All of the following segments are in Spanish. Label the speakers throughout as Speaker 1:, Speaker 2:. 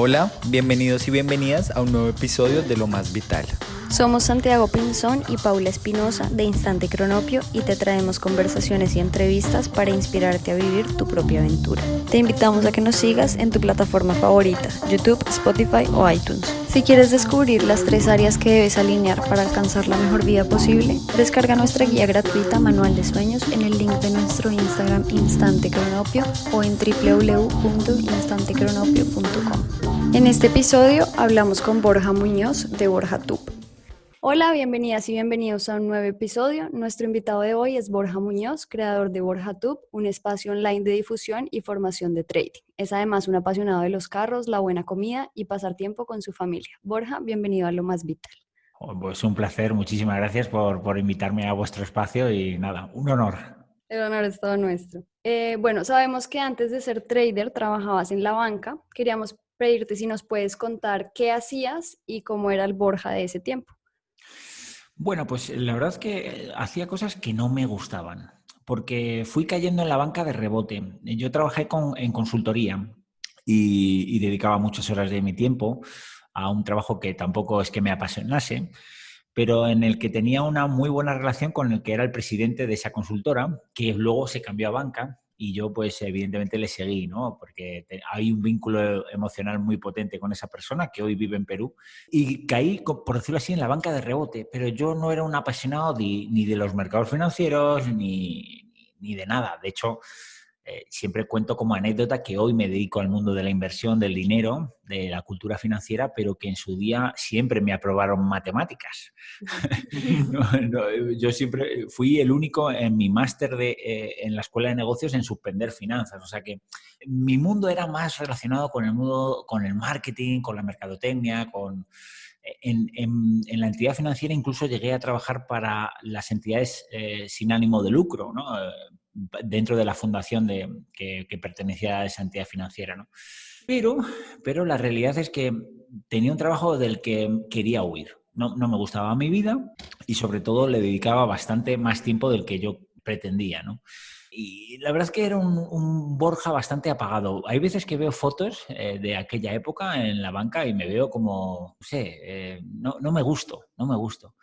Speaker 1: Hola, bienvenidos y bienvenidas a un nuevo episodio de Lo Más Vital.
Speaker 2: Somos Santiago Pinzón y Paula Espinosa de Instante Cronopio y te traemos conversaciones y entrevistas para inspirarte a vivir tu propia aventura. Te invitamos a que nos sigas en tu plataforma favorita, YouTube, Spotify o iTunes. Si quieres descubrir las tres áreas que debes alinear para alcanzar la mejor vida posible, descarga nuestra guía gratuita Manual de Sueños en el link de nuestro Instagram Instante Cronopio o en www.instantecronopio.com. En este episodio hablamos con Borja Muñoz de Borja Tup. Hola, bienvenidas y bienvenidos a un nuevo episodio. Nuestro invitado de hoy es Borja Muñoz, creador de Borja Tube, un espacio online de difusión y formación de trading. Es además un apasionado de los carros, la buena comida y pasar tiempo con su familia. Borja, bienvenido a Lo Más Vital.
Speaker 3: Oh, pues un placer, muchísimas gracias por, por invitarme a vuestro espacio y nada, un honor.
Speaker 2: El honor es todo nuestro. Eh, bueno, sabemos que antes de ser trader trabajabas en la banca. Queríamos pedirte si nos puedes contar qué hacías y cómo era el Borja de ese tiempo.
Speaker 3: Bueno, pues la verdad es que hacía cosas que no me gustaban, porque fui cayendo en la banca de rebote. Yo trabajé en consultoría y, dedicaba muchas horas de mi tiempo a un trabajo que tampoco es que me apasionase, pero en el que tenía una muy buena relación con el que era el presidente de esa consultora, que luego se cambió a banca y yo pues evidentemente le seguí, ¿no? Porque hay un vínculo emocional muy potente con esa persona que hoy vive en Perú y caí, por decirlo así, en la banca de rebote, pero yo no era un apasionado ni, de los mercados financieros ni, ni de nada. De hecho, eh, siempre cuento como anécdota que hoy me dedico al mundo de la inversión, del dinero, de la cultura financiera, pero que en su día siempre me aprobaron matemáticas. yo siempre fui el único en mi máster eh, en la escuela de negocios en suspender finanzas. O sea que mi mundo era más relacionado con el mundo, con el marketing, con la mercadotecnia, con... En, la entidad financiera incluso llegué a trabajar para las entidades eh, sin ánimo de lucro, ¿no? Dentro de la fundación de, que, pertenecía a esa entidad financiera. ¿no? Pero, pero la realidad es que tenía un trabajo del que quería huir. No, no, me gustaba mi vida y sobre todo le dedicaba bastante más tiempo del que yo pretendía. ¿no? Y la verdad es que era un, Borja bastante apagado. Hay veces que veo fotos eh, de aquella época en la banca y me veo como, no sé, eh, no, no, me gusto, no me gusto.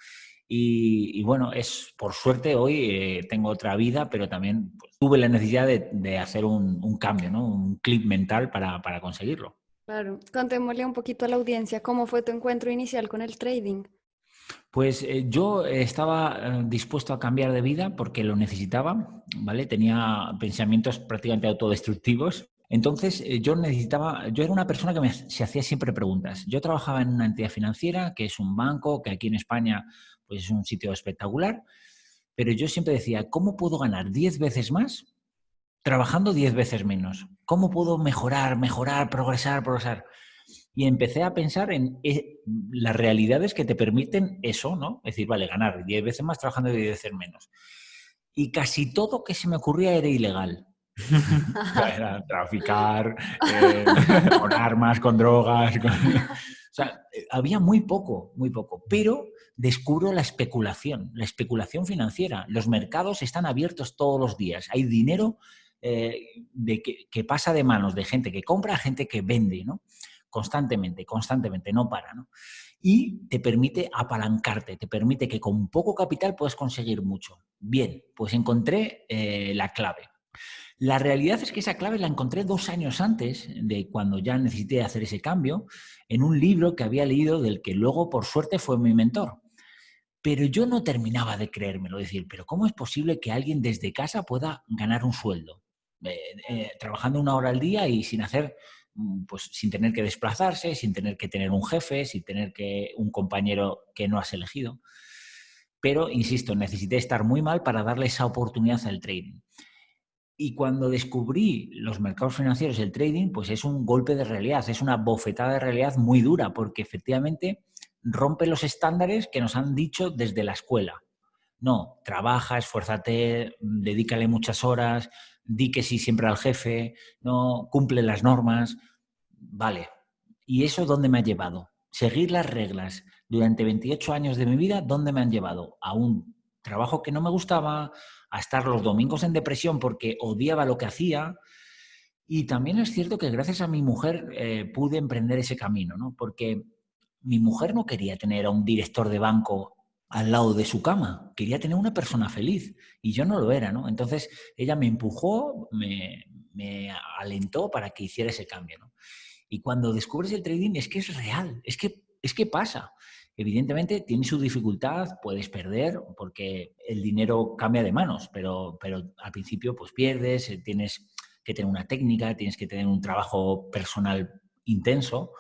Speaker 3: Y, bueno, es por suerte hoy eh, tengo otra vida, pero también pues, tuve la necesidad de, hacer un, cambio, ¿no? un clip mental para, para, conseguirlo.
Speaker 2: Claro, contémosle un poquito a la audiencia cómo fue tu encuentro inicial con el trading.
Speaker 3: Pues eh, yo estaba eh, dispuesto a cambiar de vida porque lo necesitaba, ¿vale? Tenía pensamientos prácticamente autodestructivos. Entonces yo necesitaba, yo era una persona que me, se hacía siempre preguntas. Yo trabajaba en una entidad financiera, que es un banco, que aquí en España pues es un sitio espectacular. Pero yo siempre decía, ¿cómo puedo ganar 10 veces más trabajando 10 veces menos? ¿Cómo puedo mejorar, mejorar, progresar, progresar? Y empecé a pensar en eh, las realidades que te permiten eso, ¿no? Es decir, vale, ganar 10 veces más trabajando 10 veces menos. Y casi todo que se me ocurría era ilegal. era traficar, eh, con armas, con drogas. O sea, eh, había muy poco, muy poco. Pero descubro la especulación, la especulación financiera. Los mercados están abiertos todos los días. Hay dinero eh, de que, pasa de manos de gente que compra a gente que vende, ¿no? Constantemente, constantemente, no para, ¿no? Y te permite apalancarte, te permite que con poco capital puedes conseguir mucho. Bien, pues encontré eh, la clave. La realidad es que esa clave la encontré dos años antes de cuando ya necesité hacer ese cambio, en un libro que había leído del que luego, por suerte, fue mi mentor, pero yo no terminaba de creérmelo, decir, pero ¿cómo es posible que alguien desde casa pueda ganar un sueldo? Eh, eh, trabajando una hora al día y sin hacer, mm, pues sin tener que desplazarse, sin tener que tener un jefe, sin tener que un compañero que no has elegido. Pero, insisto, necesité estar muy mal para darle esa oportunidad al trading. Y cuando descubrí los mercados financieros el trading, pues es un golpe de realidad, es una bofetada de realidad muy dura, porque efectivamente rompe los estándares que nos han dicho desde la escuela. No, trabaja, esfuérzate, dedícale muchas horas, di que sí siempre al jefe, no cumple las normas. Vale. ¿Y eso dónde me ha llevado? Seguir las reglas durante 28 años de mi vida, ¿dónde me han llevado? A un trabajo que no me gustaba, a estar los domingos en depresión porque odiaba lo que hacía Y también es cierto que gracias a mi mujer eh, pude emprender ese camino, ¿no? Porque mi mujer no quería tener a un director de banco al lado de su cama, quería tener una persona feliz y yo no lo era, ¿no? Entonces ella me empujó, me, alentó para que hiciera ese cambio. Y cuando descubres el trading es que es real, es que, es que pasa. Evidentemente tiene su dificultad, puedes perder porque el dinero cambia de manos, pero, pero al principio pues pierdes, eh, tienes que tener una técnica, tienes que tener un trabajo personal intenso,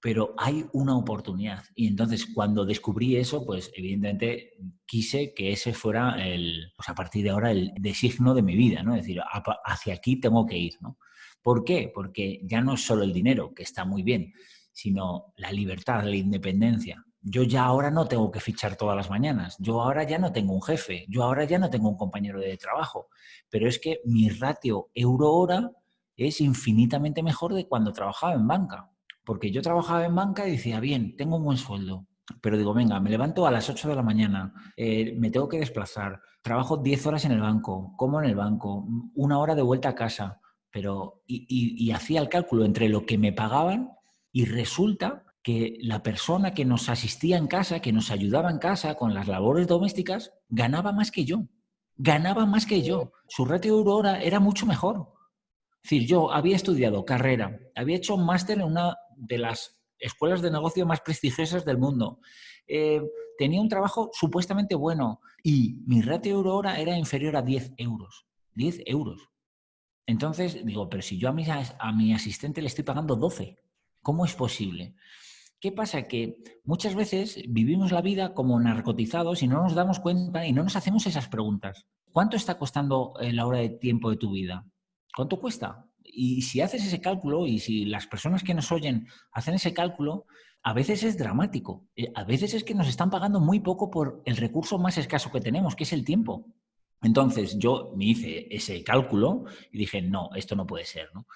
Speaker 3: pero hay una oportunidad. Y entonces cuando descubrí eso, pues evidentemente quise que ese fuera el, pues a partir de ahora el designo de mi vida, ¿no? Es decir, hacia aquí tengo que ir, ¿no? ¿Por qué? Porque ya no es solo el dinero, que está muy bien, sino la libertad, la independencia. Yo ya ahora no tengo que fichar todas las mañanas, yo ahora ya no tengo un jefe, yo ahora ya no tengo un compañero de trabajo, pero es que mi ratio euro-hora es infinitamente mejor de cuando trabajaba en banca, porque yo trabajaba en banca y decía, bien, tengo un buen sueldo, pero digo, venga, me levanto a las 8 de la mañana, eh, me tengo que desplazar, trabajo 10 horas en el banco, como en el banco, una hora de vuelta a casa, pero y, hacía el cálculo entre lo que me pagaban y resulta que la persona que nos asistía en casa, que nos ayudaba en casa con las labores domésticas, ganaba más que yo. Ganaba más que yo. Su ratio de hora era mucho mejor. Es decir, yo había estudiado carrera, había hecho un máster en una de las escuelas de negocio más prestigiosas del mundo. Eh, tenía un trabajo supuestamente bueno y mi ratio de hora era inferior a 10 euros. 10 euros. Entonces digo, pero si yo a mi, a mi asistente le estoy pagando 12, ¿cómo es posible? ¿Qué pasa? Que muchas veces vivimos la vida como narcotizados y no nos damos cuenta y no nos hacemos esas preguntas. ¿Cuánto está costando eh, la hora de tiempo de tu vida? ¿Cuánto cuesta? Y si haces ese cálculo y si las personas que nos oyen hacen ese cálculo, a veces es dramático. Eh, a veces es que nos están pagando muy poco por el recurso más escaso que tenemos, que es el tiempo. Entonces yo me hice ese cálculo y dije, no, esto no puede ser. ¿no?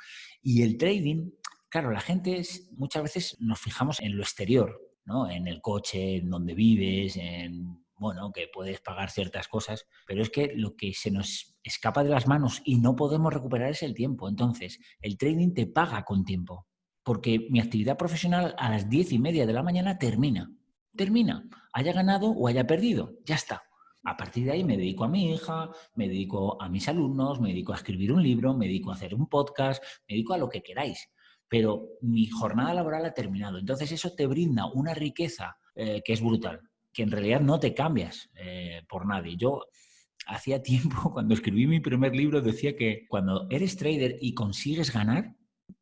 Speaker 3: Y el trading, claro, la gente muchas veces nos fijamos en lo exterior, ¿no? en el coche, en donde vives, en bueno, que puedes pagar ciertas cosas, pero es que lo que se nos escapa de las manos y no podemos recuperar es el tiempo. Entonces, el trading te paga con tiempo, porque mi actividad profesional a las diez y media de la mañana termina. Termina, haya ganado o haya perdido, ya está. A partir de ahí me dedico a mi hija, me dedico a mis alumnos, me dedico a escribir un libro, me dedico a hacer un podcast, me dedico a lo que queráis. Pero mi jornada laboral ha terminado. Entonces eso te brinda una riqueza eh, que es brutal, que en realidad no te cambias eh, por nadie. Yo hacía tiempo, cuando escribí mi primer libro, decía que cuando eres trader y consigues ganar,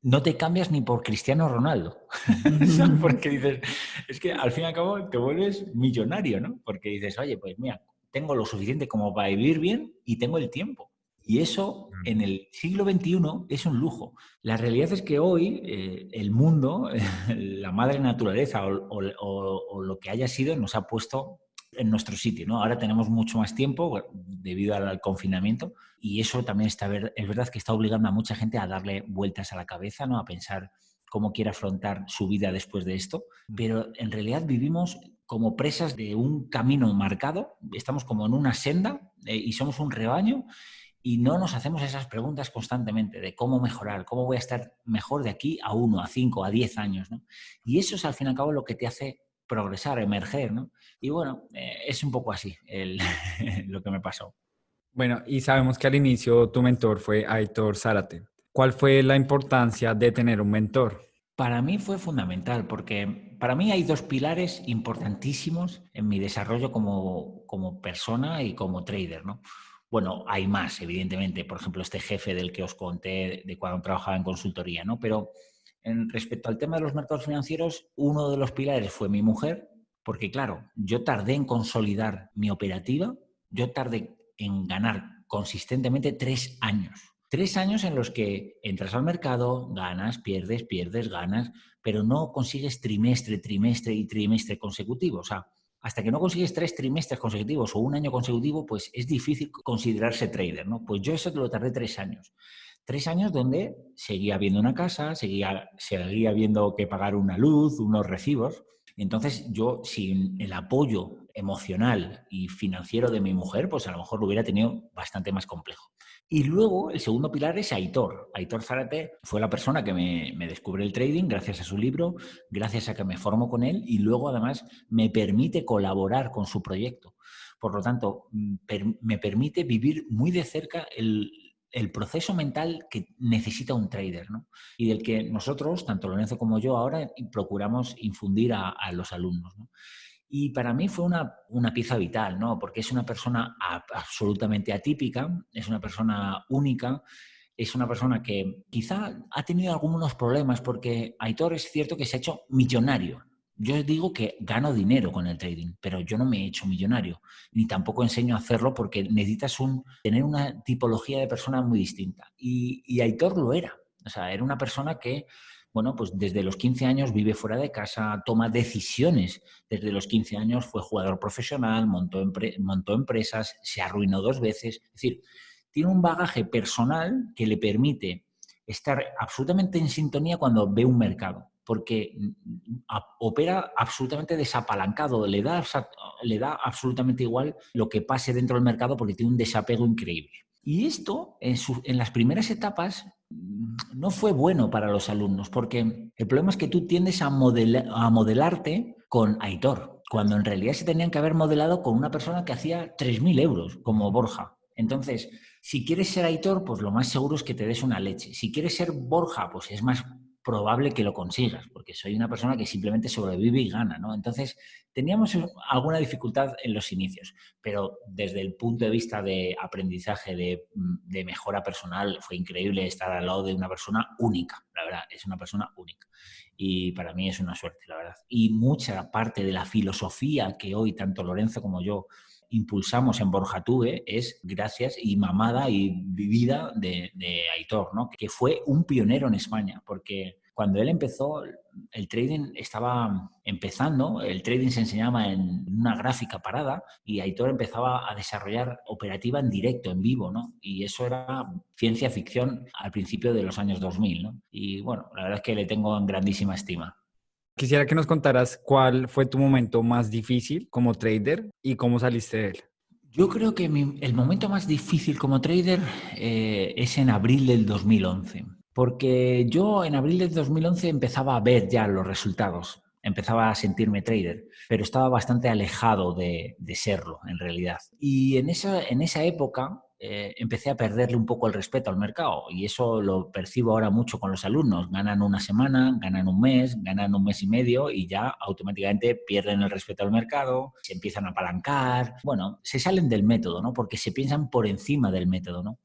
Speaker 3: no te cambias ni por Cristiano Ronaldo. Porque dices, es que al fin y al cabo te vuelves millonario, ¿no? Porque dices, oye, pues mira, tengo lo suficiente como para vivir bien y tengo el tiempo. Y eso mm. en el siglo XXI es un lujo. La realidad es que hoy eh, el mundo, la madre naturaleza o, lo que haya sido nos ha puesto en nuestro sitio. ¿no? Ahora tenemos mucho más tiempo debido al, confinamiento y eso también está, es verdad que está obligando a mucha gente a darle vueltas a la cabeza, ¿no? a pensar cómo quiere afrontar su vida después de esto. Mm. Pero en realidad vivimos como presas de un camino marcado, estamos como en una senda eh, y somos un rebaño y no nos hacemos esas preguntas constantemente de cómo mejorar, cómo voy a estar mejor de aquí a uno, a cinco, a diez años. ¿no? Y eso es al fin y al cabo lo que te hace progresar, emerger. ¿no? Y bueno, eh, es un poco así lo que me pasó.
Speaker 1: Bueno, y sabemos que al inicio tu mentor fue Aitor Zárate. ¿Cuál fue la importancia de tener un mentor?
Speaker 3: Para mí fue fundamental porque para mí hay dos pilares importantísimos en mi desarrollo como, como persona y como trader, ¿no? Bueno, hay más, evidentemente, por ejemplo, este jefe del que os conté de cuando trabajaba en consultoría, ¿no? Pero en respecto al tema de los mercados financieros, uno de los pilares fue mi mujer, porque claro, yo tardé en consolidar mi operativa, yo tardé en ganar consistentemente tres años. Tres años en los que entras al mercado, ganas, pierdes, pierdes, ganas, pero no consigues trimestre, trimestre y trimestre consecutivo. O sea, hasta que no consigues tres trimestres consecutivos o un año consecutivo, pues es difícil considerarse trader, ¿no? Pues yo eso te lo tardé tres años. Tres años donde seguía viendo una casa, seguía, seguía viendo que pagar una luz, unos recibos. Entonces yo, sin el apoyo emocional y financiero de mi mujer, pues a lo mejor lo hubiera tenido bastante más complejo. Y luego el segundo pilar es Aitor. Aitor Zárate fue la persona que me, me descubre el trading gracias a su libro, gracias a que me formo con él y luego además me permite colaborar con su proyecto. Por lo tanto, mm, me permite vivir muy de cerca el, proceso mental que necesita un trader, ¿no? Y del que nosotros, tanto Lorenzo como yo, ahora procuramos infundir a, los alumnos. Y para mí fue una, pieza vital, ¿no? Porque es una persona absolutamente atípica, es una persona única, es una persona que quizá ha tenido algunos problemas porque Aitor es cierto que se ha hecho millonario yo digo que gano dinero con el trading, pero yo no me he hecho millonario, ni tampoco enseño a hacerlo porque necesitas un, tener una tipología de persona muy distinta. Y, y Aitor lo era. O sea, era una persona que, bueno, pues desde los 15 años vive fuera de casa, toma decisiones. Desde los 15 años fue jugador profesional, montó, empresas, se arruinó dos veces. Es decir, tiene un bagaje personal que le permite estar absolutamente en sintonía cuando ve un mercado porque mm, opera absolutamente desapalancado, le da, le da absolutamente igual lo que pase dentro del mercado porque tiene un desapego increíble. Y esto, en, las primeras etapas, no fue bueno para los alumnos, porque el problema es que tú tiendes a, a modelarte con Aitor, cuando en realidad se tenían que haber modelado con una persona que hacía 3.000 euros, como Borja. Entonces, si quieres ser Aitor, pues lo más seguro es que te des una leche. Si quieres ser Borja, pues es más probable que lo consigas, porque soy una persona que simplemente sobrevive y gana, ¿no? Entonces, teníamos alguna dificultad en los inicios, pero desde el punto de vista de aprendizaje, de, mm, mejora personal, fue increíble estar al lado de una persona única, la verdad, es una persona única. Y para mí es una suerte, la verdad. Y mucha parte de la filosofía que hoy tanto Lorenzo como yo impulsamos en Borja Tuve es gracias y mamada y vivida de, Aitor, ¿no? que fue un pionero en España, porque cuando él empezó, el trading estaba empezando, el trading se enseñaba en una gráfica parada y Aitor empezaba a desarrollar operativa en directo, en vivo, ¿no? Y eso era ciencia ficción al principio de los años 2000, ¿no? Y bueno, la verdad es que le tengo en grandísima estima.
Speaker 1: Quisiera que nos contaras cuál fue tu momento más difícil como trader y cómo saliste de él.
Speaker 3: Yo creo que el momento más difícil como trader eh, es en abril del 2011, porque yo en abril del 2011 empezaba a ver ya los resultados, empezaba a sentirme trader, pero estaba bastante alejado de, de serlo en realidad. Y en esa, en esa época eh, empecé a perderle un poco el respeto al mercado y eso lo percibo ahora mucho con los alumnos. Ganan una semana, ganan un mes, ganan un mes y medio y ya automáticamente pierden el respeto al mercado, se empiezan a apalancar, bueno, se salen del método, ¿no? Porque se piensan por encima del método, ¿no?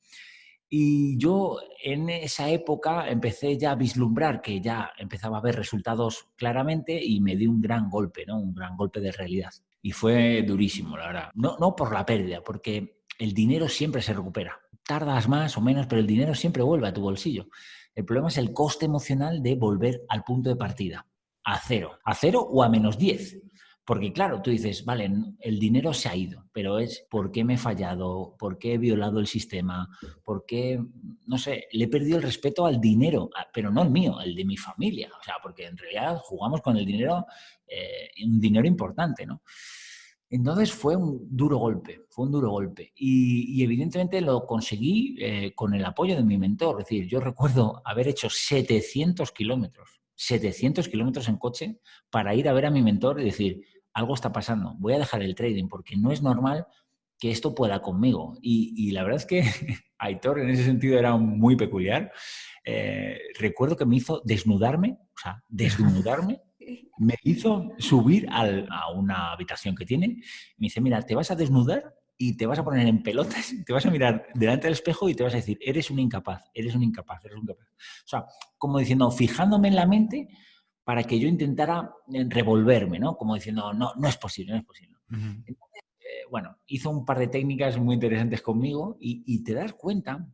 Speaker 3: Y yo en esa época empecé ya a vislumbrar que ya empezaba a ver resultados claramente y me di un gran golpe, ¿no? Un gran golpe de realidad. Y fue durísimo, la verdad. No, no por la pérdida, porque el dinero siempre se recupera. Tardas más o menos, pero el dinero siempre vuelve a tu bolsillo. El problema es el coste emocional de volver al punto de partida, a cero, a cero o a menos 10. Porque claro, tú dices, vale, el dinero se ha ido, pero es por qué me he fallado, por qué he violado el sistema, por qué, no sé, le he perdido el respeto al dinero, pero no el mío, el de mi familia. O sea, porque en realidad jugamos con el dinero, eh, un dinero importante, ¿no? Entonces fue un duro golpe, fue un duro golpe. Y, evidentemente lo conseguí eh, con el apoyo de mi mentor. Es decir, yo recuerdo haber hecho 700 kilómetros, 700 kilómetros en coche para ir a ver a mi mentor y decir, algo está pasando, voy a dejar el trading porque no es normal que esto pueda conmigo. Y, la verdad es que Aitor en ese sentido era muy peculiar. Eh, recuerdo que me hizo desnudarme, o sea, desnudarme me hizo subir a una habitación que tiene. Me dice, mira, te vas a desnudar y te vas a poner en pelotas, te vas a mirar delante del espejo y te vas a decir, eres un incapaz, eres un incapaz, eres un incapaz. O sea, como diciendo, fijándome en la mente para que yo intentara eh, revolverme, ¿no? Como diciendo, no, no es posible, no es posible. Entonces, eh, bueno, hizo un par de técnicas muy interesantes conmigo y, te das cuenta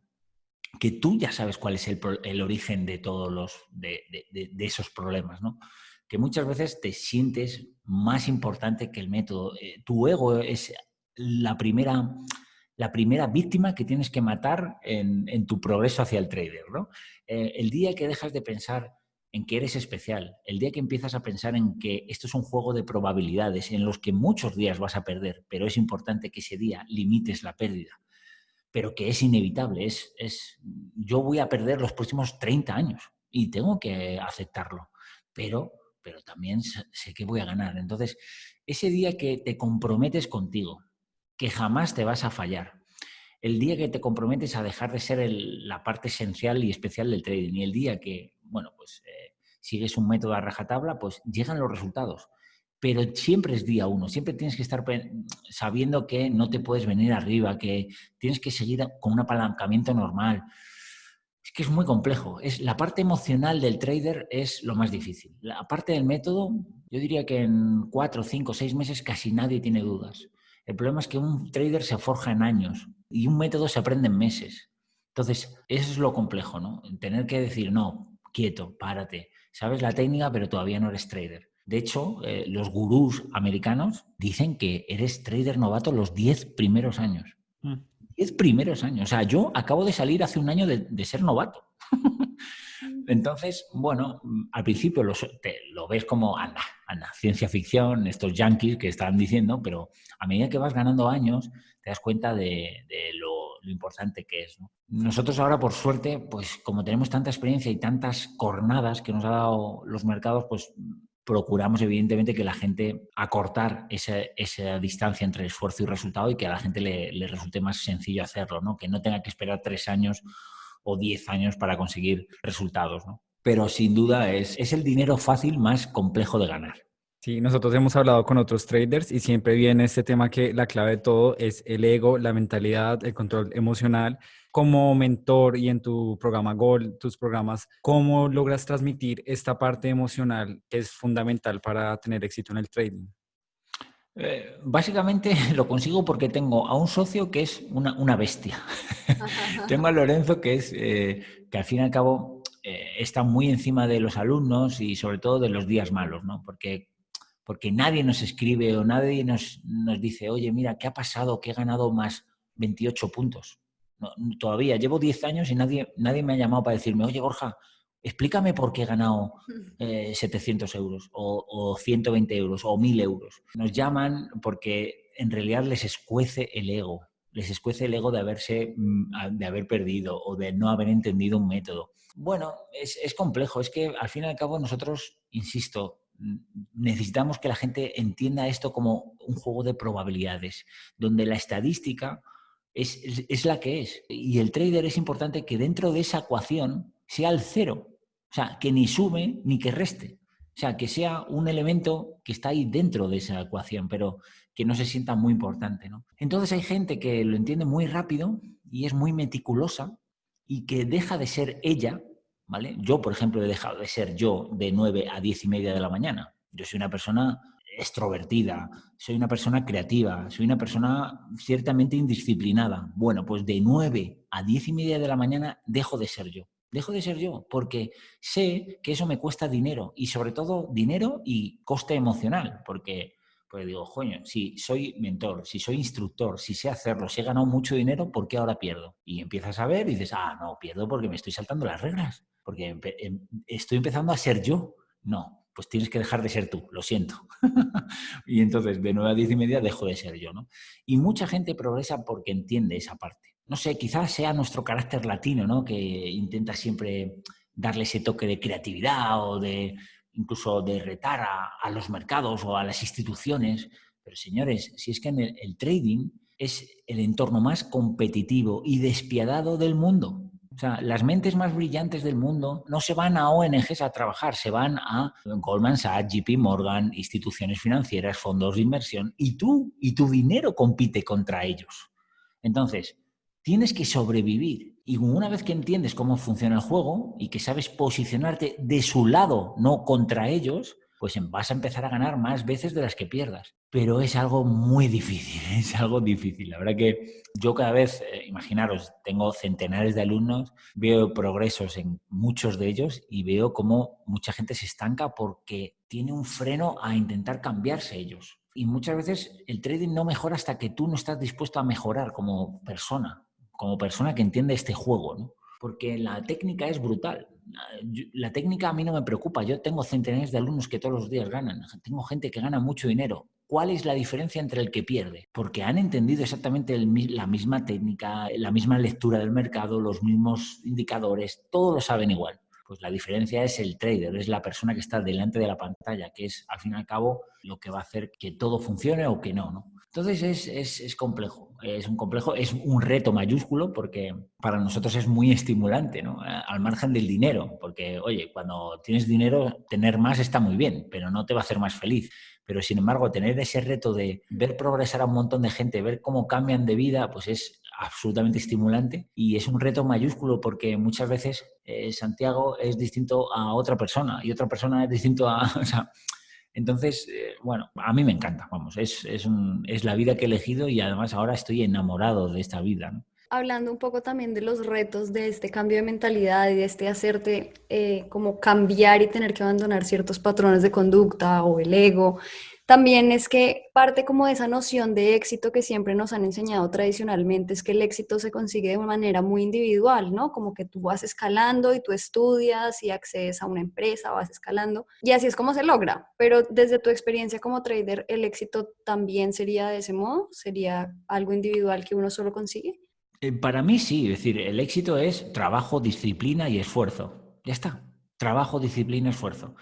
Speaker 3: que tú ya sabes cuál es el, origen de todos los, de, de esos problemas, ¿no? Que muchas veces te sientes más importante que el método. Eh, tu ego es la primera, la primera víctima que tienes que matar en, tu progreso hacia el trader. ¿no? Eh, el día que dejas de pensar en que eres especial, el día que empiezas a pensar en que esto es un juego de probabilidades en los que muchos días vas a perder, pero es importante que ese día limites la pérdida. pero que es inevitable. Es, es, yo voy a perder los próximos 30 años y tengo que aceptarlo, pero, pero también sé que voy a ganar. Entonces, ese día que te comprometes contigo, que jamás te vas a fallar, el día que te comprometes a dejar de ser la parte esencial y especial del trading y el día que, bueno, pues eh, sigues un método a rajatabla, pues llegan los resultados. Pero siempre es día uno, siempre tienes que estar sabiendo que no te puedes venir arriba, que tienes que seguir con un apalancamiento normal. Es que es muy complejo. Es, la parte emocional del trader es lo más difícil. La parte del método, yo diría que en cuatro, cinco, seis meses casi nadie tiene dudas. El problema es que un trader se forja en años y un método se aprende en meses. Entonces, eso es lo complejo, ¿no? Tener que decir, no, quieto, párate. Sabes la técnica, pero todavía no eres trader. De hecho, eh, los gurús americanos dicen que eres trader novato los 10 primeros años. 10 primeros años. O sea, yo acabo de salir hace un año de, de ser novato. Entonces, bueno, al principio lo, lo ves como, anda, anda, ciencia ficción, estos yankees que están diciendo, pero a medida que vas ganando años, te das cuenta de, lo, importante que es. Nosotros ahora, por suerte, pues como tenemos tanta experiencia y tantas cornadas que nos ha dado los mercados, pues procuramos evidentemente que la gente acortar esa, esa, distancia entre esfuerzo y resultado y que a la gente le, resulte más sencillo hacerlo, ¿no? que no tenga que esperar tres años o 10 años para conseguir resultados. ¿no? Pero sin duda es, es el dinero fácil más complejo de ganar.
Speaker 1: Sí, nosotros hemos hablado con otros traders y siempre viene este tema que la clave de todo es el ego, la mentalidad, el control emocional. Como mentor y en tu programa Gold, tus programas, ¿cómo logras transmitir esta parte emocional que es fundamental para tener éxito en el trading?
Speaker 3: Eh, básicamente lo consigo porque tengo a un socio que es una, bestia. tengo a Lorenzo que es eh, que al fin y al cabo eh, está muy encima de los alumnos y sobre todo de los días malos, ¿no? Porque, porque nadie nos escribe o nadie nos, nos dice, oye, mira, ¿qué ha pasado? Que he ganado más 28 puntos. todavía llevo 10 años y nadie, nadie me ha llamado para decirme, oye, Borja, explícame por qué he ganado 700 eh, euros o, 120 euros o 1000 euros. Nos llaman porque en realidad les escuece el ego, les escuece el ego de, haberse, mm, de haber perdido o de no haber entendido un método. Bueno, es, es complejo, es que al fin y al cabo nosotros, insisto, necesitamos que la gente entienda esto como un juego de probabilidades, donde la estadística es, es, la que es. Y el trader es importante que dentro de esa ecuación sea el cero. O sea, que ni sube ni que reste. O sea, que sea un elemento que está ahí dentro de esa ecuación, pero que no se sienta muy importante. ¿no? Entonces hay gente que lo entiende muy rápido y es muy meticulosa y que deja de ser ella, ¿vale? Yo, por ejemplo, he dejado de ser yo de 9 a 10 y media de la mañana. Yo soy una persona extrovertida, soy una persona creativa, soy una persona ciertamente indisciplinada. Bueno, pues de 9 a 10 y media de la mañana dejo de ser yo. Dejo de ser yo porque sé que eso me cuesta dinero y sobre todo dinero y coste emocional, porque, pues digo, coño, si soy mentor, si soy instructor, si sé hacerlo, si he ganado mucho dinero, ¿por qué ahora pierdo? Y empiezas a ver y dices, ah, no, pierdo porque me estoy saltando las reglas, porque em, estoy empezando a ser yo. No, pues tienes que dejar de ser tú, lo siento. y entonces de 9 a 10 y media dejo de ser yo, ¿no? Y mucha gente progresa porque entiende esa parte no sé, quizás sea nuestro carácter latino, ¿no? Que intenta siempre darle ese toque de creatividad o de incluso de retar a, los mercados o a las instituciones. Pero señores, si es que en el, trading es el entorno más competitivo y despiadado del mundo. O sea, las mentes más brillantes del mundo no se van a ONGs a trabajar, se van a Goldman Sachs, JP Morgan, instituciones financieras, fondos de inversión, y tú y tu dinero compite contra ellos. Entonces, tienes que sobrevivir. Y una vez que entiendes cómo funciona el juego y que sabes posicionarte de su lado, no contra ellos, pues vas a empezar a ganar más veces de las que pierdas. Pero es algo muy difícil, es algo difícil. La verdad que yo cada vez, eh, imaginaros, tengo centenares de alumnos, veo progresos en muchos de ellos y veo cómo mucha gente se estanca porque tiene un freno a intentar cambiarse ellos. Y muchas veces el trading no mejora hasta que tú no estás dispuesto a mejorar como persona como persona que entiende este juego, ¿no? Porque la técnica es brutal. La técnica a mí no me preocupa. Yo tengo centenares de alumnos que todos los días ganan. Tengo gente que gana mucho dinero. cuál es la diferencia entre el que pierde, porque han entendido exactamente la misma técnica, la misma lectura del mercado, los mismos indicadores, todo lo saben igual. Pues la diferencia es el trader, es la persona que está delante de la pantalla, que es al fin y al cabo lo que va a hacer que todo funcione o que no, ¿no? Entonces es, es, es, complejo, es un complejo, es un reto mayúsculo porque para nosotros es muy estimulante, ¿no? Al margen del dinero, porque oye, cuando tienes dinero, tener más está muy bien, pero no te va a hacer más feliz. Pero sin embargo, tener ese reto de ver progresar a un montón de gente, ver cómo cambian de vida, pues es absolutamente estimulante y es un reto mayúsculo porque muchas veces eh, Santiago es distinto a otra persona y otra persona es distinto a... entonces, eh, bueno, a mí me encanta, vamos, es, es, la vida que he elegido y además ahora estoy enamorado de esta vida.
Speaker 2: Hablando un poco también de los retos de este cambio de mentalidad y de este hacerte eh, como cambiar y tener que abandonar ciertos patrones de conducta o el ego, también es que parte como de esa noción de éxito que siempre nos han enseñado tradicionalmente es que el éxito se consigue de una manera muy individual, ¿no? Como que tú vas escalando y tú estudias y accedes a una empresa, vas escalando y así es como se logra. Pero desde tu experiencia como trader, ¿el éxito también sería de ese modo? ¿Sería algo individual que uno solo consigue?
Speaker 3: Eh, para mí sí, es decir, el éxito es trabajo, disciplina y esfuerzo. Ya está. Trabajo, disciplina, esfuerzo.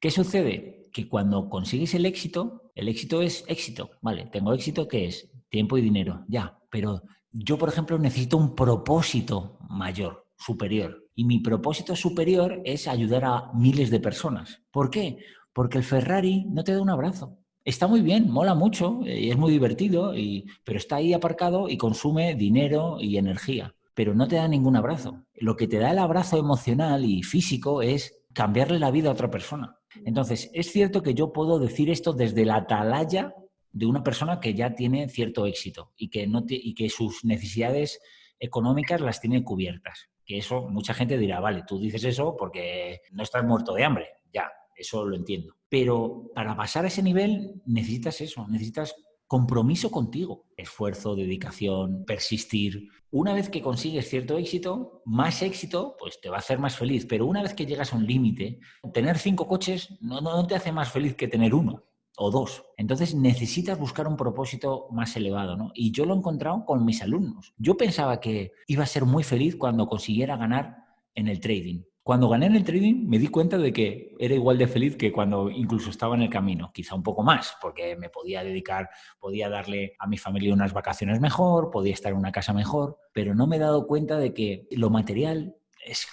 Speaker 3: ¿Qué sucede? Que cuando consigues el éxito, el éxito es éxito, ¿vale? Tengo éxito que es tiempo y dinero, ya, pero yo, por ejemplo, necesito un propósito mayor, superior. Y mi propósito superior es ayudar a miles de personas. ¿Por qué? Porque el Ferrari no te da un abrazo. Está muy bien, mola mucho y es muy divertido, y, pero está ahí aparcado y consume dinero y energía, pero no te da ningún abrazo. Lo que te da el abrazo emocional y físico es cambiarle la vida a otra persona. Entonces, es cierto que yo puedo decir esto desde la atalaya de una persona que ya tiene cierto éxito y que, no y que sus necesidades económicas las tiene cubiertas. Que eso, mucha gente dirá, vale, tú dices eso porque no estás muerto de hambre. Ya, eso lo entiendo. Pero para pasar a ese nivel necesitas eso, necesitas compromiso contigo, esfuerzo, dedicación, persistir. Una vez que consigues cierto éxito, más éxito, pues te va a hacer más feliz. Pero una vez que llegas a un límite, tener cinco coches no, no, te hace más feliz que tener uno o dos. Entonces necesitas buscar un propósito más elevado, ¿no? Y yo lo he encontrado con mis alumnos. Yo pensaba que iba a ser muy feliz cuando consiguiera ganar en el trading. Cuando gané en el trading me di cuenta de que era igual de feliz que cuando incluso estaba en el camino, quizá un poco más, porque me podía dedicar, podía darle a mi familia unas vacaciones mejor, podía estar en una casa mejor, pero no me he dado cuenta de que lo material es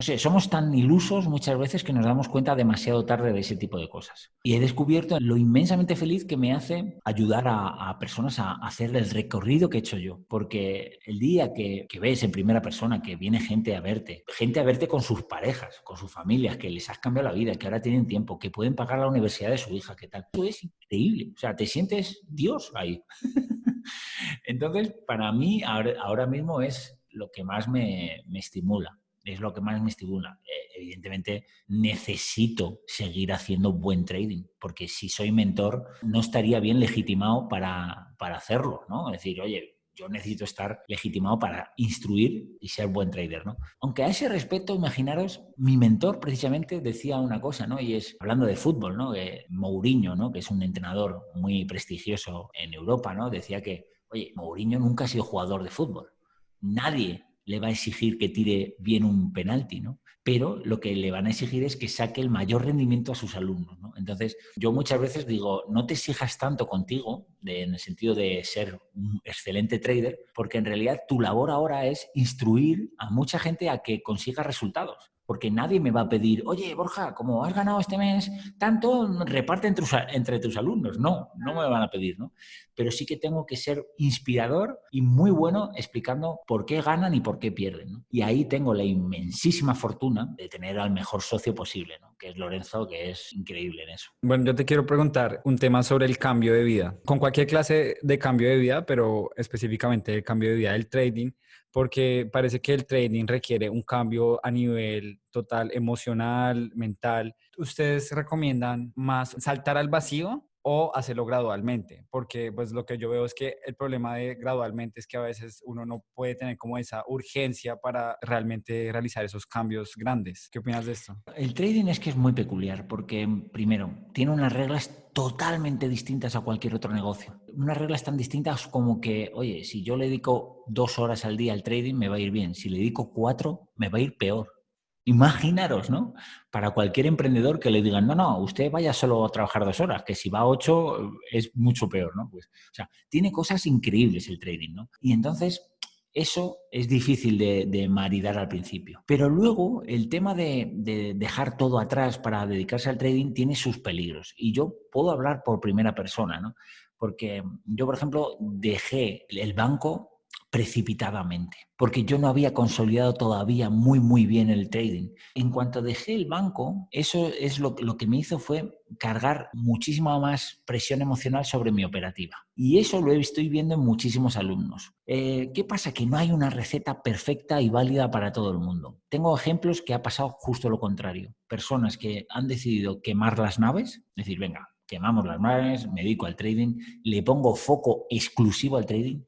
Speaker 3: somos tan ilusos muchas veces que nos damos cuenta demasiado tarde de ese tipo de cosas. Y he descubierto lo inmensamente feliz que me hace ayudar a, personas a, hacer el recorrido que he hecho yo. Porque el día que, ves en primera persona que viene gente a verte, gente a verte con sus parejas, con sus familias, que les has cambiado la vida, que ahora tienen tiempo, que pueden pagar la universidad de su hija, que tal, es increíble. O sea, te sientes Dios ahí. Entonces, para mí ahora, mismo es lo que más me estimula es lo que más me estimula. Eh, evidentemente, necesito seguir haciendo buen trading, porque si soy mentor, no estaría bien legitimado para, para hacerlo, ¿no? Es decir, oye, yo necesito estar legitimado para instruir y ser buen trader, ¿no? Aunque a ese respecto, imaginaros, mi mentor precisamente decía una cosa, ¿no? Y es, hablando de fútbol, ¿no? Mourinho, ¿no? Que es un entrenador muy prestigioso en Europa, ¿no? Decía que, oye, Mourinho nunca ha sido jugador de fútbol. Nadie le va a exigir que tire bien un penalti, ¿no? Pero lo que le van a exigir es que saque el mayor rendimiento a sus alumnos, ¿no? Entonces, yo muchas veces digo, no te exijas tanto contigo, en el sentido de ser un excelente trader, porque en realidad tu labor ahora es instruir a mucha gente a que consiga resultados porque nadie me va a pedir, oye, Borja, como has ganado este mes tanto, reparte entre, entre, tus alumnos. No, no me van a pedir, ¿no? Pero sí que tengo que ser inspirador y muy bueno explicando por qué ganan y por qué pierden. ¿no? Y ahí tengo la inmensísima fortuna de tener al mejor socio posible, ¿no? que es Lorenzo, que es increíble en eso.
Speaker 1: Bueno, yo te quiero preguntar un tema sobre el cambio de vida. Con cualquier clase de cambio de vida, pero específicamente el cambio de vida del trading, porque parece que el trading requiere un cambio a nivel total emocional, mental. ¿Ustedes recomiendan más saltar al vacío o hacerlo gradualmente, porque pues lo que yo veo es que el problema de gradualmente es que a veces uno no puede tener como esa urgencia para realmente realizar esos cambios grandes. ¿Qué opinas de esto?
Speaker 3: El trading es que es muy peculiar porque primero tiene unas reglas totalmente distintas a cualquier otro negocio. Unas reglas tan distintas como que, oye, si yo le dedico dos horas al día al trading me va a ir bien, si le dedico cuatro me va a ir peor. Imaginaros, ¿no? Para cualquier emprendedor que le digan, no, no, usted vaya solo a trabajar dos horas, que si va ocho es mucho peor, ¿no? Pues, o sea, tiene cosas increíbles el trading, ¿no? Y entonces, eso es difícil de, maridar al principio. Pero luego el tema de, de, dejar todo atrás para dedicarse al trading tiene sus peligros. Y yo puedo hablar por primera persona, ¿no? Porque yo, por ejemplo, dejé el banco precipitadamente, porque yo no había consolidado todavía muy, muy bien el trading. En cuanto dejé el banco, eso es lo, que me hizo fue cargar muchísima más presión emocional sobre mi operativa. Y eso lo estoy viendo en muchísimos alumnos. Eh, ¿Qué pasa? Que no hay una receta perfecta y válida para todo el mundo. Tengo ejemplos que ha pasado justo lo contrario. Personas que han decidido quemar las naves, decir, venga, quemamos las naves, me dedico al trading, le pongo foco exclusivo al trading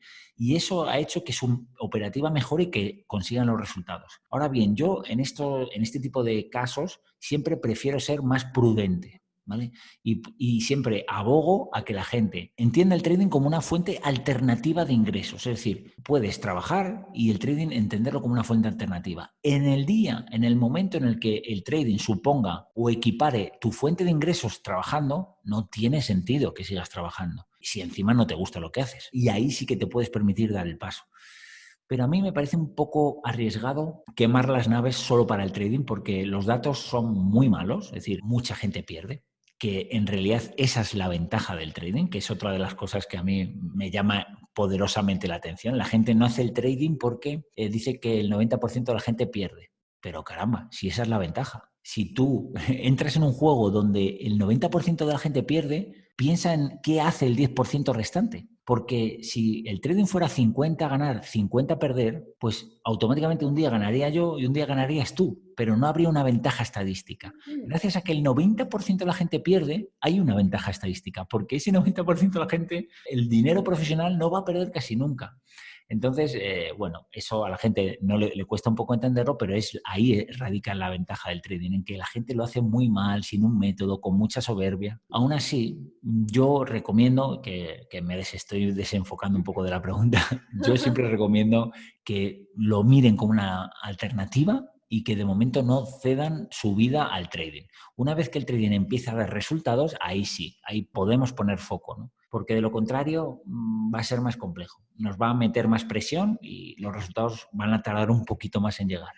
Speaker 3: y eso ha hecho que su operativa mejore y que consigan los resultados. Ahora bien, yo en, esto, en este tipo de casos siempre prefiero ser más prudente. ¿Vale? Y, siempre abogo a que la gente entienda el trading como una fuente alternativa de ingresos. Es decir, puedes trabajar y el trading entenderlo como una fuente alternativa. En el día, en el momento en el que el trading suponga o equipare tu fuente de ingresos trabajando, no tiene sentido que sigas trabajando si encima no te gusta lo que haces. Y ahí sí que te puedes permitir dar el paso. Pero a mí me parece un poco arriesgado quemar las naves solo para el trading porque los datos son muy malos, es decir, mucha gente pierde que en realidad esa es la ventaja del trading, que es otra de las cosas que a mí me llama poderosamente la atención. La gente no hace el trading porque eh, dice que el 90% de la gente pierde. Pero caramba, si esa es la ventaja. Si tú entras en un juego donde el 90% de la gente pierde, piensa en qué hace el 10% restante. Porque si el trading fuera 50 ganar, 50 perder, pues automáticamente un día ganaría yo y un día ganarías tú, pero no habría una ventaja estadística. Mm. Gracias a que el 90% de la gente pierde, hay una ventaja estadística, porque ese 90% de la gente, el dinero profesional no va a perder casi nunca. Entonces, eh, bueno, eso a la gente no le, cuesta un poco entenderlo, pero es ahí radica la ventaja del trading, en que la gente lo hace muy mal, sin un método, con mucha soberbia. Aún así, yo recomiendo, que, que me estoy desenfocando un poco de la pregunta, yo siempre recomiendo que lo miren como una alternativa y que de momento no cedan su vida al trading. Una vez que el trading empieza a dar resultados, ahí sí, ahí podemos poner foco, ¿no? porque de lo contrario mm, va a ser más complejo. Nos va a meter más presión y los resultados van a tardar un poquito más en llegar.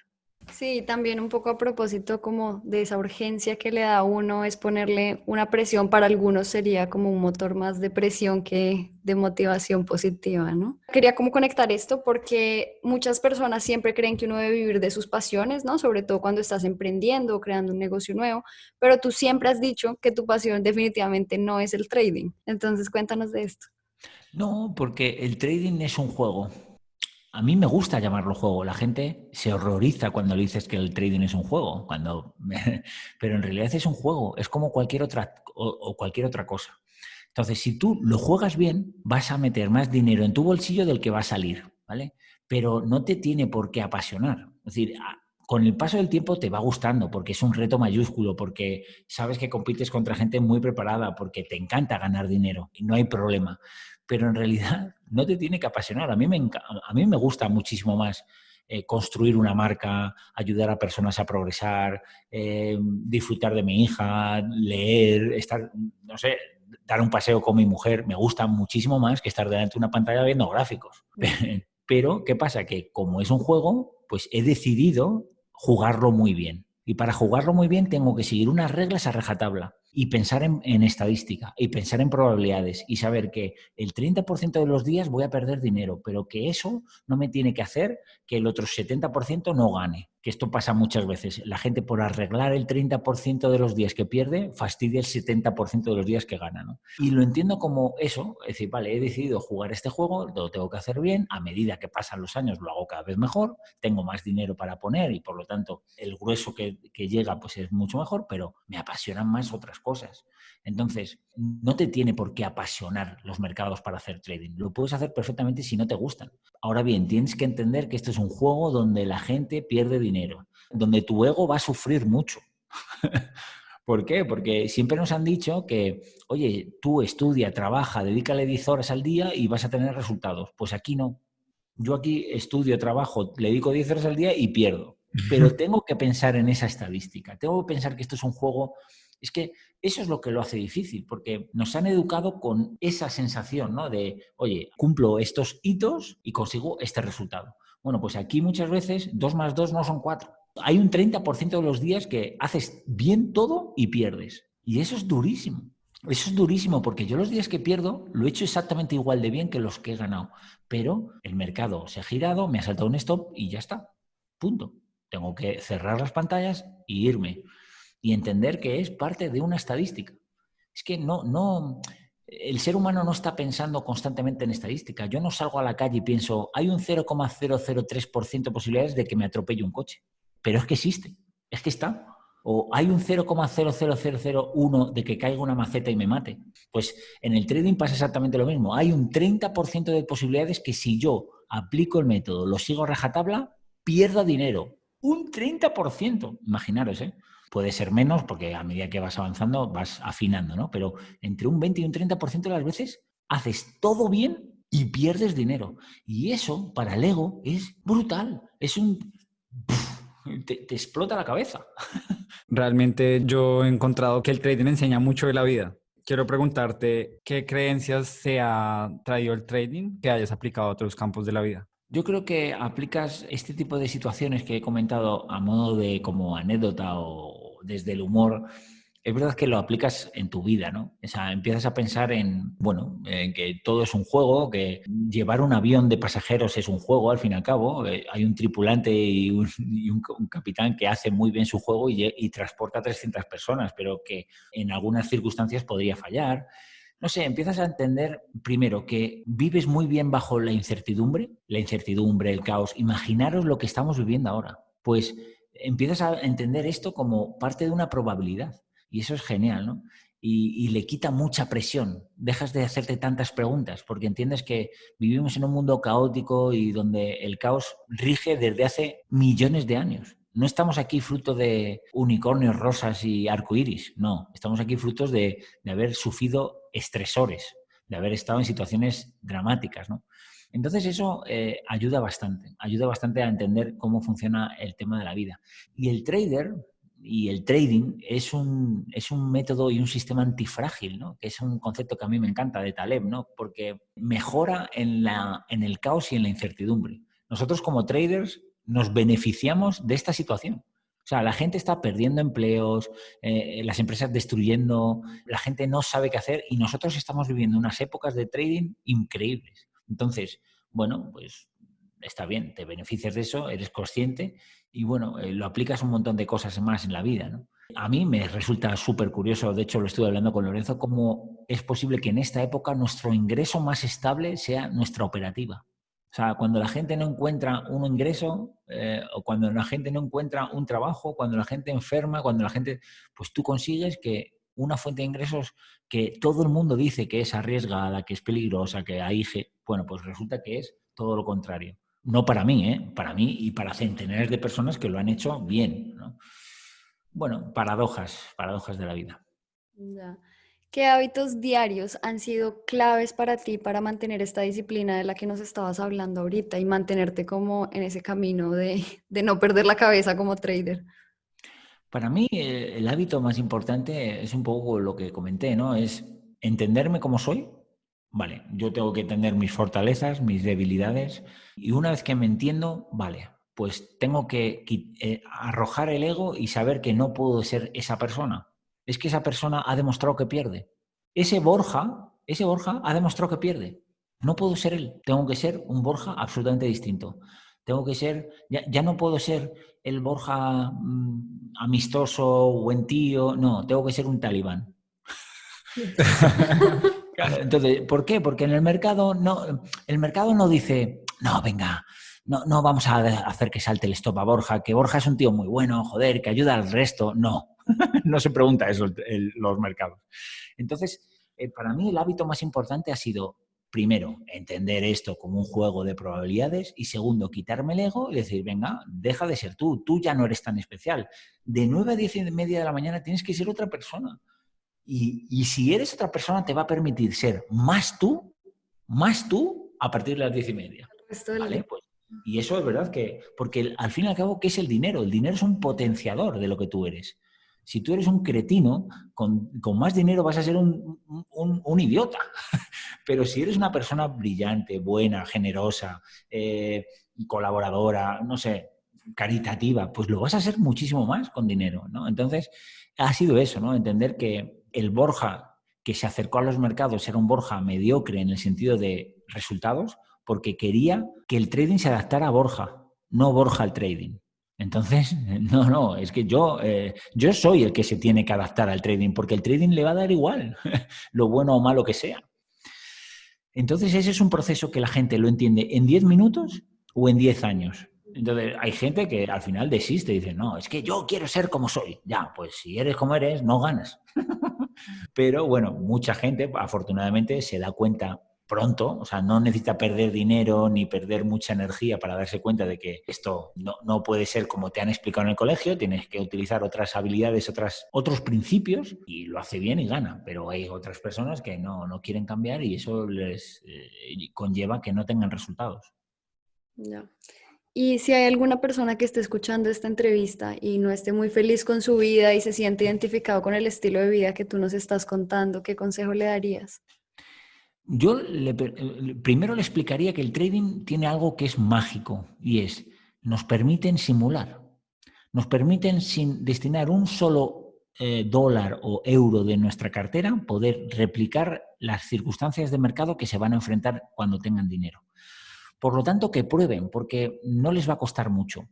Speaker 2: Sí, también un poco a propósito como de esa urgencia que le da a uno es ponerle una presión para algunos sería como un motor más de presión que de motivación positiva, ¿no? Quería como conectar esto porque muchas personas siempre creen que uno debe vivir de sus pasiones, ¿no? Sobre todo cuando estás emprendiendo o creando un negocio nuevo, pero tú siempre has dicho que tu pasión definitivamente no es el trading. Entonces, cuéntanos de esto.
Speaker 3: No, porque el trading es un juego a mí me gusta llamarlo juego. La gente se horroriza cuando le dices que el trading es un juego, cuando... pero en realidad es un juego, es como cualquier otra, o, cualquier otra cosa. Entonces, si tú lo juegas bien, vas a meter más dinero en tu bolsillo del que va a salir, ¿vale? Pero no te tiene por qué apasionar. Es decir, con el paso del tiempo te va gustando porque es un reto mayúsculo, porque sabes que compites contra gente muy preparada, porque te encanta ganar dinero y no hay problema pero en realidad no te tiene que apasionar. A mí me, a mí me gusta muchísimo más eh, construir una marca, ayudar a personas a progresar, eh, disfrutar de mi hija, leer, estar, no sé, dar un paseo con mi mujer. Me gusta muchísimo más que estar delante de una pantalla viendo gráficos. Pero, ¿qué pasa? Que como es un juego, pues he decidido jugarlo muy bien. Y para jugarlo muy bien tengo que seguir unas reglas a rajatabla y pensar en, estadística y pensar en probabilidades y saber que el 30% de los días voy a perder dinero, pero que eso no me tiene que hacer que el otro 70% no gane. Que esto pasa muchas veces. La gente por arreglar el 30% de los días que pierde, fastidia el 70% de los días que gana. Y lo entiendo como eso, es decir, vale, he decidido jugar este juego, lo tengo que hacer bien, a medida que pasan los años lo hago cada vez mejor, tengo más dinero para poner y por lo tanto el grueso que, que llega pues es mucho mejor, pero me apasionan más otras cosas. Entonces, no te tiene por qué apasionar los mercados para hacer trading. Lo puedes hacer perfectamente si no te gustan. Ahora bien, tienes que entender que esto es un juego donde la gente pierde dinero, donde tu ego va a sufrir mucho. ¿Por qué? Porque siempre nos han dicho que, oye, tú estudia, trabaja, dedícale 10 horas al día y vas a tener resultados. Pues aquí no. Yo aquí estudio, trabajo, le dedico 10 horas al día y pierdo. Pero tengo que pensar en esa estadística. Tengo que pensar que esto es un juego es que eso es lo que lo hace difícil, porque nos han educado con esa sensación, ¿no? De, oye, cumplo estos hitos y consigo este resultado. Bueno, pues aquí muchas veces dos más dos no son cuatro. Hay un 30% de los días que haces bien todo y pierdes. Y eso es durísimo. Eso es durísimo porque yo los días que pierdo lo he hecho exactamente igual de bien que los que he ganado. Pero el mercado se ha girado, me ha saltado un stop y ya está. Punto. Tengo que cerrar las pantallas y irme y entender que es parte de una estadística. Es que no, no, el ser humano no está pensando constantemente en estadística. Yo no salgo a la calle y pienso, hay un 0,003% de posibilidades de que me atropelle un coche. Pero es que existe, es que está. O hay un 0,00001 de que caiga una maceta y me mate. Pues en el trading pasa exactamente lo mismo. Hay un 30% de posibilidades que si yo aplico el método, lo sigo a rajatabla, pierda dinero. Un 30%. Imaginaros, ¿eh? Puede ser menos porque a medida que vas avanzando vas afinando, ¿no? Pero entre un 20 y un 30% de las veces haces todo bien y pierdes dinero. Y eso para el ego es brutal. Es un... Te, te explota la cabeza.
Speaker 1: Realmente yo he encontrado que el trading enseña mucho de la vida. Quiero preguntarte qué creencias se ha traído el trading que hayas aplicado a otros campos de la vida.
Speaker 3: Yo creo que aplicas este tipo de situaciones que he comentado a modo de como anécdota o desde el humor, es verdad que lo aplicas en tu vida, ¿no? O sea, empiezas a pensar en, bueno, en que todo es un juego, que llevar un avión de pasajeros es un juego, al fin y al cabo. Hay un tripulante y un, capitán que hace muy bien su juego y, y, transporta a 300 personas, pero que en algunas circunstancias podría fallar. No sé, empiezas a entender primero que vives muy bien bajo la incertidumbre, la incertidumbre, el caos. Imaginaros lo que estamos viviendo ahora. Pues empiezas a entender esto como parte de una probabilidad. Y eso es genial, ¿no? Y, le quita mucha presión. Dejas de hacerte tantas preguntas porque entiendes que vivimos en un mundo caótico y donde el caos rige desde hace millones de años. No estamos aquí fruto de unicornios rosas y arcoíris, no. Estamos aquí frutos de, de haber sufrido estresores, de haber estado en situaciones dramáticas, ¿no? Entonces eso eh, ayuda bastante, ayuda bastante a entender cómo funciona el tema de la vida. Y el trader y el trading es un, es un método y un sistema antifrágil, ¿no? que es un concepto que a mí me encanta de Taleb, ¿no? porque mejora en, la, en el caos y en la incertidumbre. Nosotros como traders nos beneficiamos de esta situación. O sea, la gente está perdiendo empleos, eh, las empresas destruyendo, la gente no sabe qué hacer y nosotros estamos viviendo unas épocas de trading increíbles. Entonces, bueno, pues está bien, te beneficias de eso, eres consciente y bueno, eh, lo aplicas un montón de cosas más en la vida, ¿no? A mí me resulta súper curioso, de hecho lo estuve hablando con Lorenzo, cómo es posible que en esta época nuestro ingreso más estable sea nuestra operativa. O sea, cuando la gente no encuentra un ingreso eh, o cuando la gente no encuentra un trabajo, cuando la gente enferma, cuando la gente, pues tú consigues que una fuente de ingresos que todo el mundo dice que es arriesgada, que es peligrosa, que hay, bueno, pues resulta que es todo lo contrario. No para mí, ¿eh? para mí y para centenares de personas que lo han hecho bien. Bueno, paradojas, paradojas de la vida.
Speaker 2: ¿Qué hábitos diarios han sido claves para ti para mantener esta disciplina de la que nos estabas hablando ahorita y mantenerte como en ese camino de, de no perder la cabeza como trader?
Speaker 3: Para mí eh, el hábito más importante es un poco lo que comenté, ¿no? Es entenderme como soy. Vale, yo tengo que entender mis fortalezas, mis debilidades y una vez que me entiendo, vale, pues tengo que eh, arrojar el ego y saber que no puedo ser esa persona. Es que esa persona ha demostrado que pierde. Ese Borja, ese Borja ha demostrado que pierde. No puedo ser él. Tengo que ser un Borja absolutamente distinto. Tengo que ser, ya, no puedo ser el Borja mm, amistoso, buen tío, no, tengo que ser un talibán. entonces, ¿por qué? Porque en el mercado no, el mercado no dice, no, venga, no, no vamos a hacer que salte el stop a Borja, que Borja es un tío muy bueno, joder, que ayuda al resto. No, no se pregunta eso en los mercados. Entonces, eh, para mí el hábito más importante ha sido, primero, entender esto como un juego de probabilidades y segundo, quitarme el ego y decir, venga, deja de ser tú, tú ya no eres tan especial. De 9 a 10 y media de la mañana tienes que ser otra persona. Y, si eres otra persona te va a permitir ser más tú, más tú a partir de las 10 y media. ¿Vale? Pues, y eso es verdad que, porque al fin y al cabo, ¿qué es el dinero? El dinero es un potenciador de lo que tú eres. Si tú eres un cretino, con, más dinero vas a ser un, idiota. Pero si eres una persona brillante, buena, generosa, eh, colaboradora, no sé, caritativa, pues lo vas a hacer muchísimo más con dinero, ¿no? Entonces, ha sido eso, ¿no? Entender que el Borja que se acercó a los mercados era un Borja mediocre en el sentido de resultados, porque quería que el trading se adaptara a Borja, no Borja al trading. Entonces, no, no, es que yo, eh, yo soy el que se tiene que adaptar al trading, porque el trading le va a dar igual, lo bueno o malo que sea. Entonces, ese es un proceso que la gente lo entiende en 10 minutos o en 10 años. Entonces, hay gente que al final desiste y dice, no, es que yo quiero ser como soy. Ya, pues si eres como eres, no ganas. Pero bueno, mucha gente, afortunadamente, se da cuenta pronto, o sea, no necesita perder dinero ni perder mucha energía para darse cuenta de que esto no, puede ser como te han explicado en el colegio, tienes que utilizar otras habilidades, otras, otros principios y lo hace bien y gana, pero hay otras personas que no, quieren cambiar y eso les eh, conlleva que no tengan resultados.
Speaker 2: Ya. Y si hay alguna persona que esté escuchando esta entrevista y no esté muy feliz con su vida y se siente identificado con el estilo de vida que tú nos estás contando, ¿qué consejo le darías?
Speaker 3: Yo le, primero le explicaría que el trading tiene algo que es mágico y es, nos permiten simular, nos permiten sin destinar un solo eh, dólar o euro de nuestra cartera poder replicar las circunstancias de mercado que se van a enfrentar cuando tengan dinero. Por lo tanto, que prueben, porque no les va a costar mucho.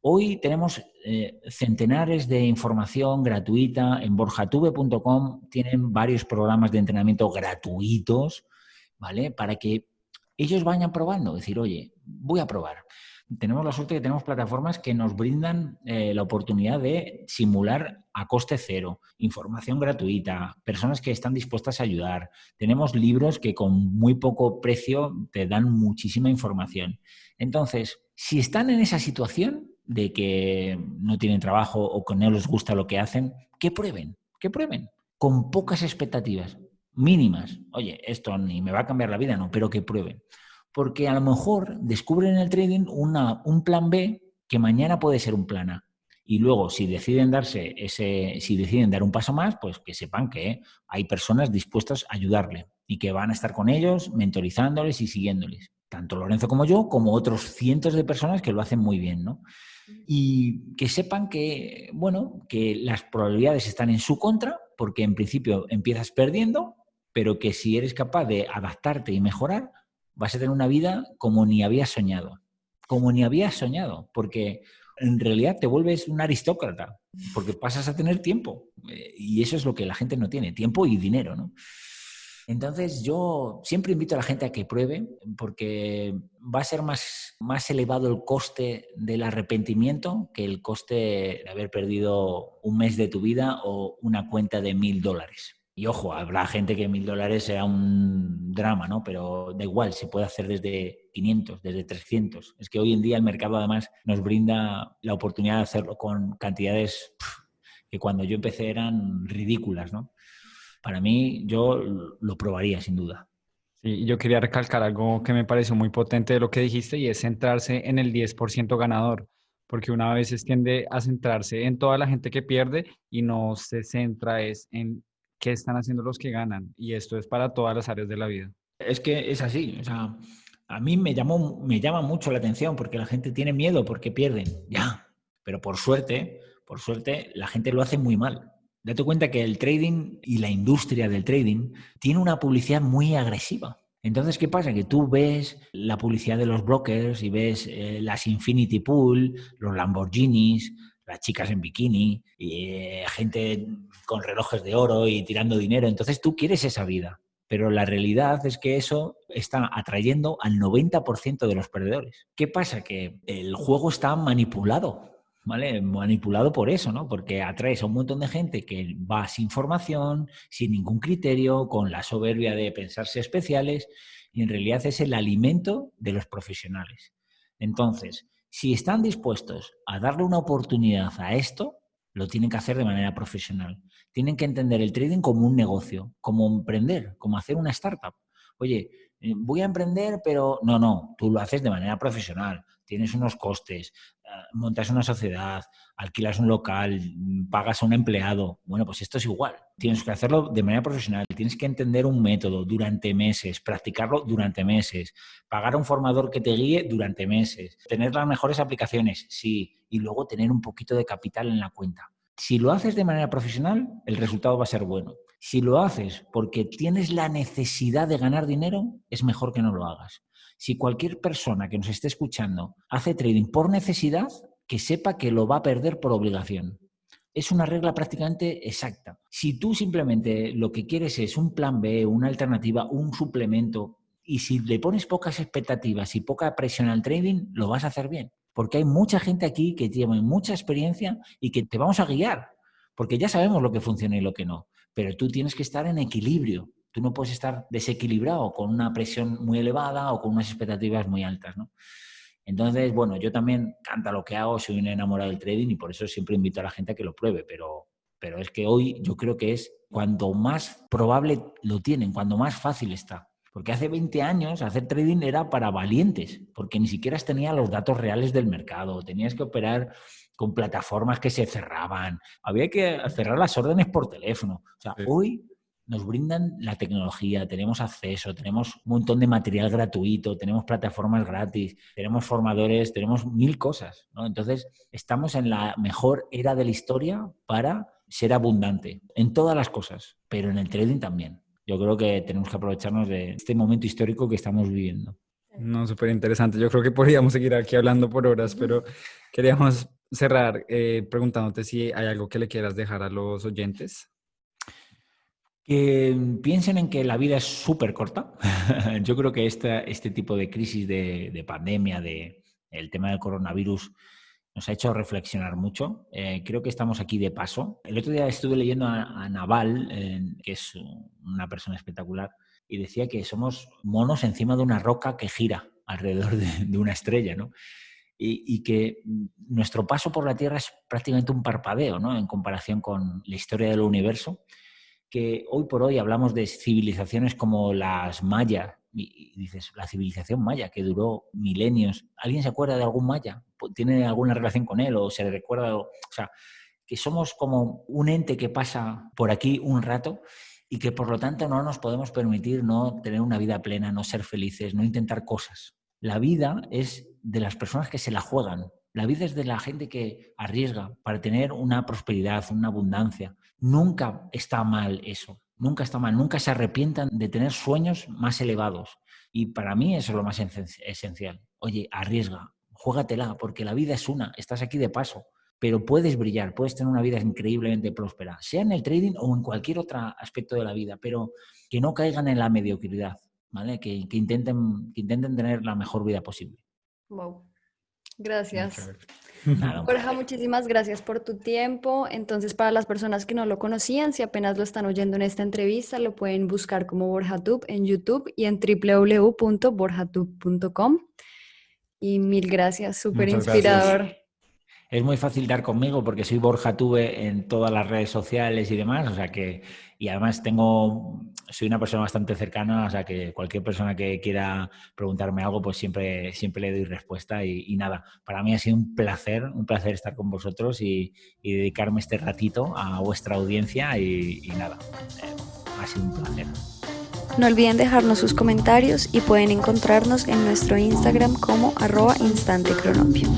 Speaker 3: Hoy tenemos eh, centenares de información gratuita en borjatube.com. Tienen varios programas de entrenamiento gratuitos, ¿vale? Para que ellos vayan probando, decir, oye, voy a probar. Tenemos la suerte que tenemos plataformas que nos brindan eh, la oportunidad de simular a coste cero, información gratuita, personas que están dispuestas a ayudar. Tenemos libros que con muy poco precio te dan muchísima información. Entonces, si están en esa situación, de que no tienen trabajo o que no les gusta lo que hacen, que prueben, que prueben, con pocas expectativas, mínimas. Oye, esto ni me va a cambiar la vida, no, pero que prueben. Porque a lo mejor descubren en el trading una, un plan B que mañana puede ser un plan A. Y luego, si deciden darse ese, si deciden dar un paso más, pues que sepan que hay personas dispuestas a ayudarle y que van a estar con ellos, mentorizándoles y siguiéndoles. Tanto Lorenzo como yo, como otros cientos de personas que lo hacen muy bien, ¿no? Y que sepan que, bueno, que las probabilidades están en su contra, porque en principio empiezas perdiendo, pero que si eres capaz de adaptarte y mejorar, vas a tener una vida como ni habías soñado, como ni habías soñado, porque en realidad te vuelves un aristócrata, porque pasas a tener tiempo, eh, y eso es lo que la gente no tiene, tiempo y dinero, ¿no? Entonces yo siempre invito a la gente a que pruebe porque va a ser más, más elevado el coste del arrepentimiento que el coste de haber perdido un mes de tu vida o una cuenta de mil dólares. Y ojo, habrá gente que mil dólares sea un drama, ¿no? Pero da igual, se puede hacer desde 500, desde 300. Es que hoy en día el mercado además nos brinda la oportunidad de hacerlo con cantidades que cuando yo empecé eran ridículas, ¿no? Para mí yo lo probaría sin duda.
Speaker 1: Sí, yo quería recalcar algo que me pareció muy potente de lo que dijiste y es centrarse en el 10% ganador, porque una vez tiende a centrarse en toda la gente que pierde y no se centra es en qué están haciendo los que ganan y esto es para todas las áreas de la vida.
Speaker 3: Es que es así, o sea, a mí me llamó me llama mucho la atención porque la gente tiene miedo porque pierden, ya, pero por suerte, por suerte la gente lo hace muy mal. Date cuenta que el trading y la industria del trading tiene una publicidad muy agresiva. Entonces, ¿qué pasa? Que tú ves la publicidad de los brokers y ves eh, las Infinity Pool, los Lamborghinis, las chicas en bikini, y, eh, gente con relojes de oro y tirando dinero. Entonces tú quieres esa vida. Pero la realidad es que eso está atrayendo al 90% de los perdedores. ¿Qué pasa? Que el juego está manipulado. ¿Vale? Manipulado por eso, ¿no? Porque atraes a un montón de gente que va sin formación, sin ningún criterio, con la soberbia de pensarse especiales, y en realidad es el alimento de los profesionales. Entonces, si están dispuestos a darle una oportunidad a esto, lo tienen que hacer de manera profesional. Tienen que entender el trading como un negocio, como emprender, como hacer una startup. Oye, eh, voy a emprender, pero no, no, tú lo haces de manera profesional, tienes unos costes, ah, montas una sociedad, alquilas un local, mm, pagas a un empleado. Bueno, pues esto es igual. Tienes que hacerlo de manera profesional, tienes que entender un método durante meses, practicarlo durante meses, pagar a un formador que te guíe durante meses, tener las mejores aplicaciones, sí, y luego tener un poquito de capital en la cuenta. Si lo haces de manera profesional, el resultado va a ser bueno. Si lo haces porque tienes la necesidad de ganar dinero, es mejor que no lo hagas. Si cualquier persona que nos esté escuchando hace trading por necesidad, que sepa que lo va a perder por obligación. Es una regla prácticamente exacta. Si tú simplemente lo que quieres es un plan B, una alternativa, un suplemento, y si le pones pocas expectativas y poca presión al trading, lo vas a hacer bien porque hay mucha gente aquí que tiene mucha experiencia y que te vamos a guiar, porque ya sabemos lo que funciona y lo que no, pero tú tienes que estar en equilibrio. Tú no puedes estar desequilibrado con una presión muy elevada o con unas expectativas muy altas, ¿no? Entonces, bueno, yo también canta lo que hago, soy un enamorado del trading y por eso siempre invito a la gente a que lo pruebe, pero, pero es que hoy yo creo que es cuando más probable lo tienen, cuando más fácil está. Porque hace 20 años hacer trading era para valientes, porque ni siquiera tenía los datos reales del mercado, tenías que operar con plataformas que se cerraban, había que cerrar las órdenes por teléfono. O sea, hoy nos brindan la tecnología, tenemos acceso, tenemos un montón de material gratuito, tenemos plataformas gratis, tenemos formadores, tenemos mil cosas. ¿no? Entonces, estamos en la mejor era de la historia para ser abundante en todas las cosas, pero en el trading también yo creo que tenemos que aprovecharnos de este momento histórico que estamos viviendo.
Speaker 1: No, súper interesante. Yo creo que podríamos seguir aquí hablando por horas, pero queríamos cerrar eh, preguntándote si hay algo que le quieras dejar a los oyentes.
Speaker 3: Que piensen en que la vida es súper corta. Yo creo que este, este tipo de crisis de, de pandemia, de el tema del coronavirus, nos ha hecho reflexionar mucho. Eh, creo que estamos aquí de paso. El otro día estuve leyendo a, Naval, que es una persona espectacular, y decía que somos monos encima de una roca que gira alrededor de, una estrella, ¿no? Y, que nuestro paso por la Tierra es prácticamente un parpadeo, ¿no? En comparación con la historia del universo, hoy por hoy hablamos de civilizaciones como las mayas, y dices, la civilización maya que duró milenios, ¿alguien se acuerda de algún maya? ¿Tiene alguna relación con él o se le recuerda? O sea, que somos como un ente que pasa por aquí un rato y que por lo tanto no nos podemos permitir no tener una vida plena, no ser felices, no intentar cosas. La vida es de las personas que se la juegan. La vida es de la gente que arriesga para tener una prosperidad, una abundancia. Nunca está mal eso. Nunca está mal, nunca se arrepientan de tener sueños más elevados. Y para mí eso es lo más esencial. Oye, arriesga, juégatela, porque la vida es una, estás aquí de paso, pero puedes brillar, puedes tener una vida increíblemente próspera, sea en el trading o en cualquier otro aspecto de la vida, pero que no caigan en la mediocridad, ¿vale? Que, intenten, que intenten tener la mejor vida posible.
Speaker 2: Wow. Gracias. Borja, muchísimas gracias por tu tiempo. Entonces, para las personas que no lo conocían, si apenas lo están oyendo en esta entrevista, lo pueden buscar como BorjaTube en YouTube y en www.borjatube.com. Y mil gracias, súper inspirador.
Speaker 3: Es muy fácil dar conmigo porque soy Borja Tube en todas las redes sociales y demás, o sea que, y además tengo, soy una persona bastante cercana, o sea que cualquier persona que quiera preguntarme algo, pues siempre, siempre le doy respuesta y, nada, para mí ha sido un placer, un placer estar con vosotros y, dedicarme este ratito a vuestra audiencia y, nada, eh, ha sido un placer.
Speaker 2: No olviden dejarnos sus comentarios y pueden encontrarnos en nuestro Instagram como arroba instantecronopio.